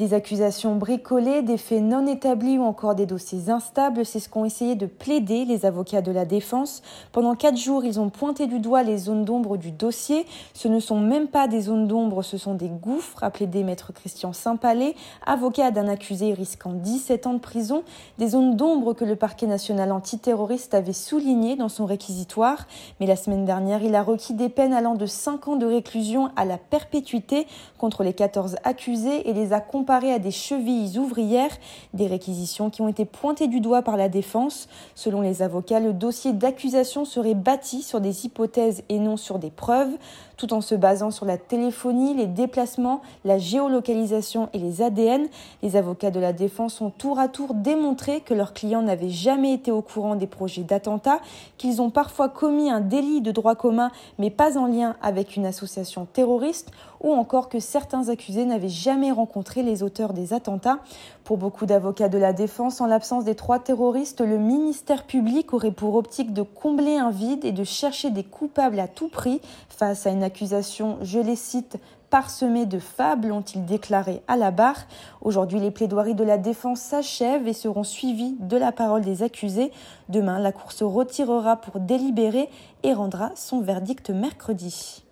Des accusations bricolées, des faits non établis ou encore des dossiers instables, c'est ce qu'ont essayé de plaider les avocats de la défense. Pendant quatre jours, ils ont pointé du doigt les zones d'ombre du dossier. Ce ne sont même pas des zones d'ombre, ce sont des gouffres, a plaidé maître Christian Saint-Palais, avocat d'un accusé risquant 17 ans de prison. Des zones d'ombre que le parquet national antiterroriste avait soulignées dans son réquisitoire. Mais la semaine dernière, il a requis des peines allant de 5 ans de réclusion à la perpétuité contre les 14 accusés et les a comparés à des chevilles ouvrières, des réquisitions qui ont été pointées du doigt par la défense. Selon les avocats, le dossier d'accusation serait bâti sur des hypothèses et non sur des preuves, tout en se basant sur la téléphonie, les déplacements, la géolocalisation et les ADN. Les avocats de la défense ont tour à tour démontré que leurs clients n'avaient jamais été au courant des projets d'attentat, qu'ils ont parfois commis un délit de droit commun mais pas en lien avec une association terroriste, ou encore que certains accusés n'avaient jamais rencontré les auteurs des attentats. Pour beaucoup d'avocats de la défense, en l'absence des trois terroristes, le ministère public aurait pour optique de combler un vide et de chercher des coupables à tout prix face à une accusation, je les cite, parsemée de fables, ont-ils déclaré à la barre. Aujourd'hui, les plaidoiries de la défense s'achèvent et seront suivies de la parole des accusés. Demain, la Cour se retirera pour délibérer et rendra son verdict mercredi.